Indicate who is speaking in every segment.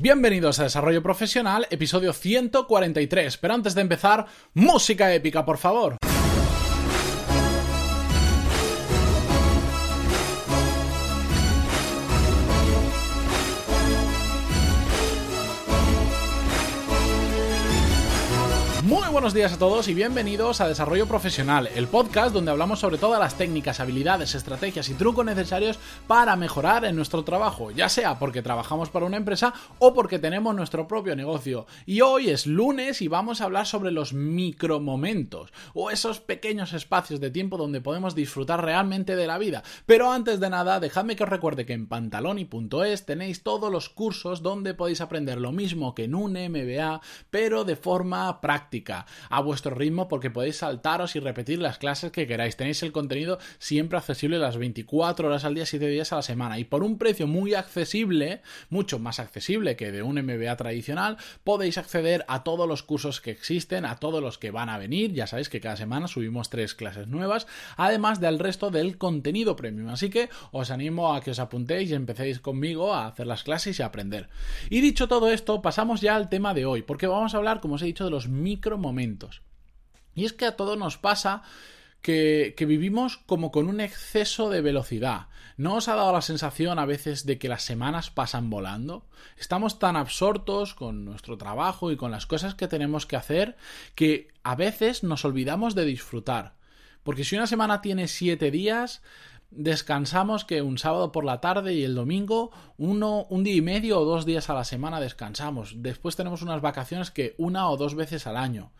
Speaker 1: Bienvenidos a Desarrollo Profesional, episodio 143. Pero antes de empezar, música épica, por favor. Muy buenos días a todos y bienvenidos a Desarrollo Profesional, el podcast donde hablamos sobre todas las técnicas, habilidades, estrategias y trucos necesarios para mejorar en nuestro trabajo, ya sea porque trabajamos para una empresa o porque tenemos nuestro propio negocio. Y hoy es lunes y vamos a hablar sobre los micromomentos o esos pequeños espacios de tiempo donde podemos disfrutar realmente de la vida. Pero antes de nada, dejadme que os recuerde que en pantaloni.es tenéis todos los cursos donde podéis aprender lo mismo que en un MBA, pero de forma práctica a vuestro ritmo porque podéis saltaros y repetir las clases que queráis. Tenéis el contenido siempre accesible las 24 horas al día, 7 días a la semana y por un precio muy accesible, mucho más accesible que de un MBA tradicional, podéis acceder a todos los cursos que existen, a todos los que van a venir. Ya sabéis que cada semana subimos tres clases nuevas, además del resto del contenido premium. Así que os animo a que os apuntéis y empecéis conmigo a hacer las clases y a aprender. Y dicho todo esto, pasamos ya al tema de hoy, porque vamos a hablar, como os he dicho, de los micro momentos. Y es que a todos nos pasa que, que, vivimos como con un exceso de velocidad. ¿No os ha dado la sensación a veces de que las semanas pasan volando? Estamos tan absortos con nuestro trabajo y con las cosas que tenemos que hacer que a veces nos olvidamos de disfrutar. Porque si una semana tiene siete días, descansamos que un sábado por la tarde y el domingo uno un día y medio o dos días a la semana descansamos después tenemos unas vacaciones que una o dos veces al año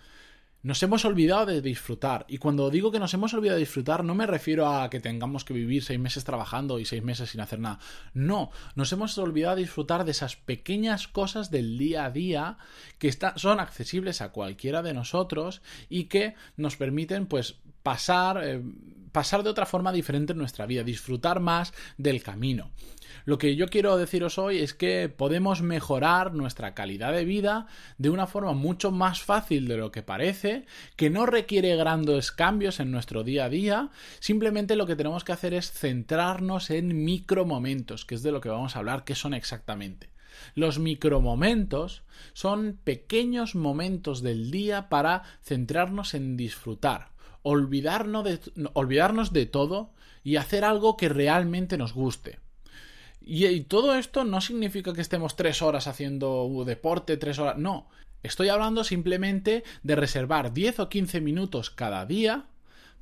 Speaker 1: nos hemos olvidado de disfrutar. Y cuando digo que nos hemos olvidado de disfrutar, no me refiero a que tengamos que vivir seis meses trabajando y seis meses sin hacer nada. No, nos hemos olvidado de disfrutar de esas pequeñas cosas del día a día que son accesibles a cualquiera de nosotros y que nos permiten, pues, pasar, eh, pasar de otra forma diferente en nuestra vida, disfrutar más del camino. Lo que yo quiero deciros hoy es que podemos mejorar nuestra calidad de vida de una forma mucho más fácil de lo que parece, que no requiere grandes cambios en nuestro día a día, simplemente lo que tenemos que hacer es centrarnos en micromomentos, que es de lo que vamos a hablar, que son exactamente. Los micromomentos son pequeños momentos del día para centrarnos en disfrutar, olvidarnos de, olvidarnos de todo y hacer algo que realmente nos guste. Y, todo esto no significa que estemos tres horas haciendo deporte, tres horas. No. Estoy hablando simplemente de reservar 10 o 15 minutos cada día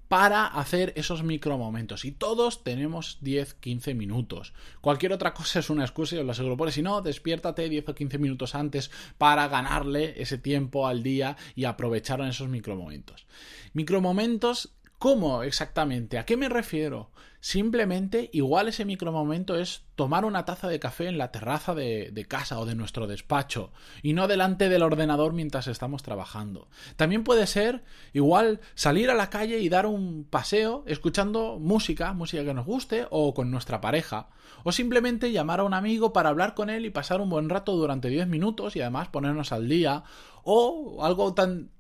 Speaker 1: para hacer esos micromomentos. Y todos tenemos 10-15 minutos. Cualquier otra cosa es una excusa y os lo aseguro. Porque si no, despiértate 10 o 15 minutos antes para ganarle ese tiempo al día y aprovechar esos micromomentos. Micromomentos ¿Cómo exactamente? ¿A qué me refiero? Simplemente, igual ese micromomento es tomar una taza de café en la terraza de, casa o de nuestro despacho y no delante del ordenador mientras estamos trabajando. También puede ser, igual, salir a la calle y dar un paseo escuchando música, música que nos guste o con nuestra pareja. O simplemente llamar a un amigo para hablar con él y pasar un buen rato durante 10 minutos y además ponernos al día o algo tan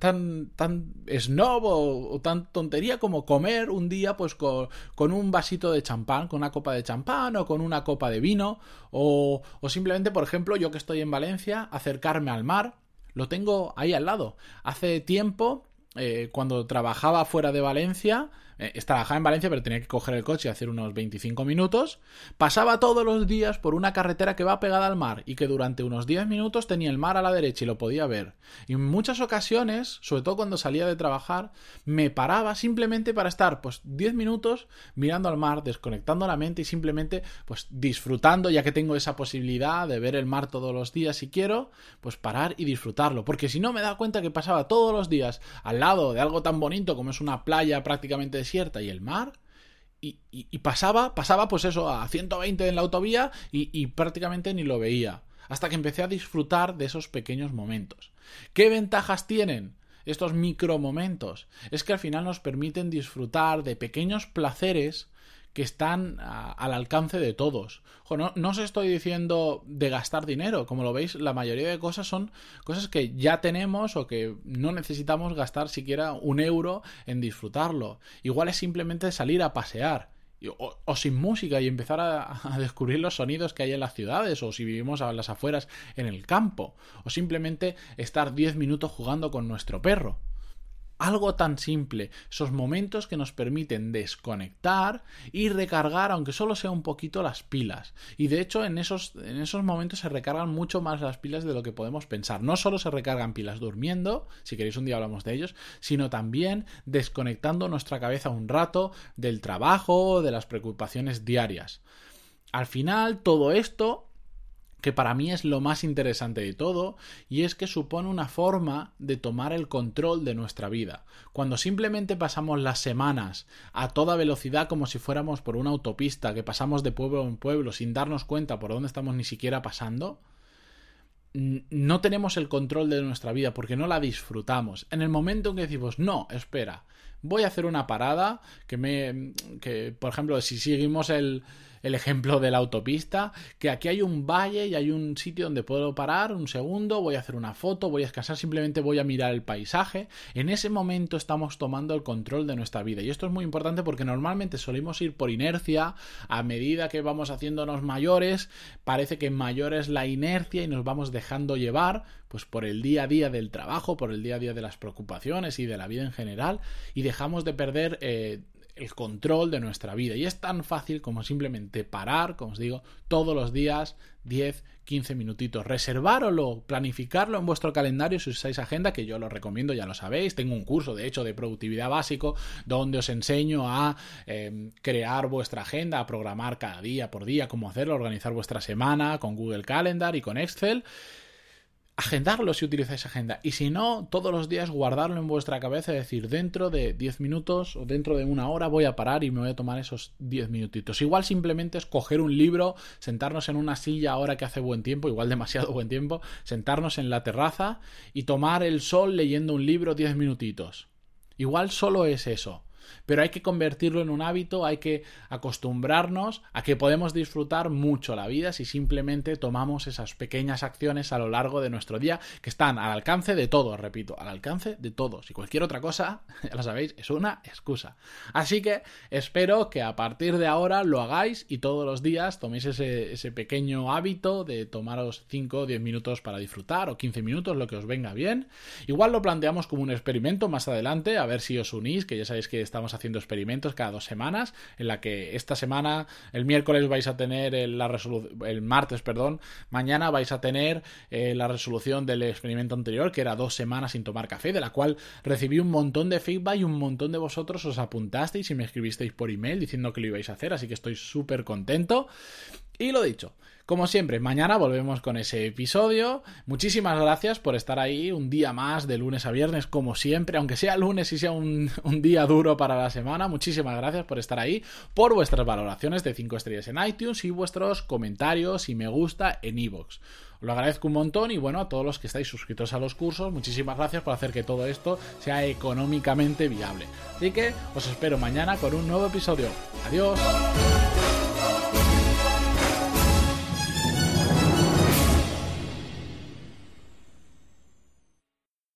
Speaker 1: tan tan snob o, tan tontería como comer un día pues con, con, un vasito de champán, con una copa de champán o con una copa de vino o, o simplemente por ejemplo yo que estoy en Valencia acercarme al mar. Lo tengo ahí al lado. Hace tiempo eh, cuando trabajaba fuera de Valencia eh, trabajaba en Valencia, pero tenía que coger el coche y hacer unos 25 minutos. Pasaba todos los días por una carretera que va pegada al mar y que durante unos 10 minutos tenía el mar a la derecha y lo podía ver. Y en muchas ocasiones, sobre todo cuando salía de trabajar, me paraba simplemente para estar pues 10 minutos mirando al mar, desconectando la mente y simplemente pues disfrutando, ya que tengo esa posibilidad de ver el mar todos los días si quiero, pues parar y disfrutarlo. Porque si no me da cuenta que pasaba todos los días al lado de algo tan bonito como es una playa prácticamente y el mar. Y, pasaba, pasaba pues eso, a 120 en la autovía y, y prácticamente ni lo veía. Hasta que empecé a disfrutar de esos pequeños momentos. ¿Qué ventajas tienen? estos micromomentos es que al final nos permiten disfrutar de pequeños placeres que están al alcance de todos. no, no, os estoy diciendo de gastar dinero, como lo veis, la mayoría de cosas son cosas que ya tenemos o que no necesitamos gastar siquiera un euro en disfrutarlo. Igual es simplemente salir a pasear o, sin música y empezar a, descubrir los sonidos que hay en las ciudades o si vivimos a las afueras en el campo o simplemente estar 10 minutos jugando con nuestro perro. Algo tan simple, esos momentos que nos permiten desconectar y recargar, aunque solo sea un poquito, las pilas. Y de hecho, en esos, en esos momentos se recargan mucho más las pilas de lo que podemos pensar. No solo se recargan pilas durmiendo, si queréis un día hablamos de ellos, sino también desconectando nuestra cabeza un rato del trabajo, de las preocupaciones diarias. Al final, todo esto que para mí es lo más interesante de todo, y es que supone una forma de tomar el control de nuestra vida. Cuando simplemente pasamos las semanas a toda velocidad como si fuéramos por una autopista, que pasamos de pueblo en pueblo sin darnos cuenta por dónde estamos ni siquiera pasando, no tenemos el control de nuestra vida porque no la disfrutamos. En el momento en que decimos, no, espera, voy a hacer una parada, que me, que por ejemplo, si seguimos el, el ejemplo de la autopista, que aquí hay un valle y hay un sitio donde puedo parar un segundo, voy a hacer una foto, voy a descansar, simplemente voy a mirar el paisaje. En ese momento estamos tomando el control de nuestra vida. Y esto es muy importante porque normalmente solemos ir por inercia, a medida que vamos haciéndonos mayores, parece que mayor es la inercia y nos vamos dejando llevar pues por el día a día del trabajo, por el día a día de las preocupaciones y de la vida en general, y dejamos de perder eh, el control de nuestra vida. Y es tan fácil como simplemente parar, como os digo, todos los días 10, 15 minutitos. Reservároslo, planificarlo en vuestro calendario si usáis agenda, que yo lo recomiendo, ya lo sabéis. Tengo un curso, de hecho, de productividad básico, donde os enseño a em, crear vuestra agenda, a programar cada día por día, cómo hacerlo, organizar vuestra semana con Google Calendar y con Excel agendarlo si utilizáis agenda. Y si no, todos los días guardarlo en vuestra cabeza y decir, dentro de 10 minutos o dentro de una hora voy a parar y me voy a tomar esos 10 minutitos. Igual simplemente es coger un libro, sentarnos en una silla ahora que hace buen tiempo, igual demasiado buen tiempo, sentarnos en la terraza y tomar el sol leyendo un libro 10 minutitos. Igual solo es eso pero hay que convertirlo en un hábito, hay que acostumbrarnos a que podemos disfrutar mucho la vida si simplemente tomamos esas pequeñas acciones a lo largo de nuestro día que están al alcance de todos, repito, al alcance de todos. Y cualquier otra cosa, ya lo sabéis, es una excusa. Así que espero que a partir de ahora lo hagáis y todos los días toméis ese, ese pequeño hábito de tomaros 5 o 10 minutos para disfrutar o 15 minutos, lo que os venga bien. Igual lo planteamos como un experimento más adelante, a ver si os unís, que ya sabéis que está estamos haciendo experimentos cada dos semanas, en la que esta semana, el miércoles vais a tener la resolución, el martes, perdón, mañana vais a tener eh, la resolución del experimento anterior, que era dos semanas sin tomar café, de la cual recibí un montón de feedback y un montón de vosotros os apuntasteis y me escribisteis por email diciendo que lo ibais a hacer, así que estoy súper contento. Y lo dicho, como siempre, mañana volvemos con ese episodio. Muchísimas gracias por estar ahí un día más de lunes a viernes, como siempre, aunque sea lunes y sea un, día duro para la semana. Muchísimas gracias por estar ahí, por vuestras valoraciones de 5 estrellas en iTunes y vuestros comentarios y me gusta en iVoox. lo agradezco un montón y bueno, a todos los que estáis suscritos a los cursos, muchísimas gracias por hacer que todo esto sea económicamente viable. Así que os espero mañana con un nuevo episodio. Adiós.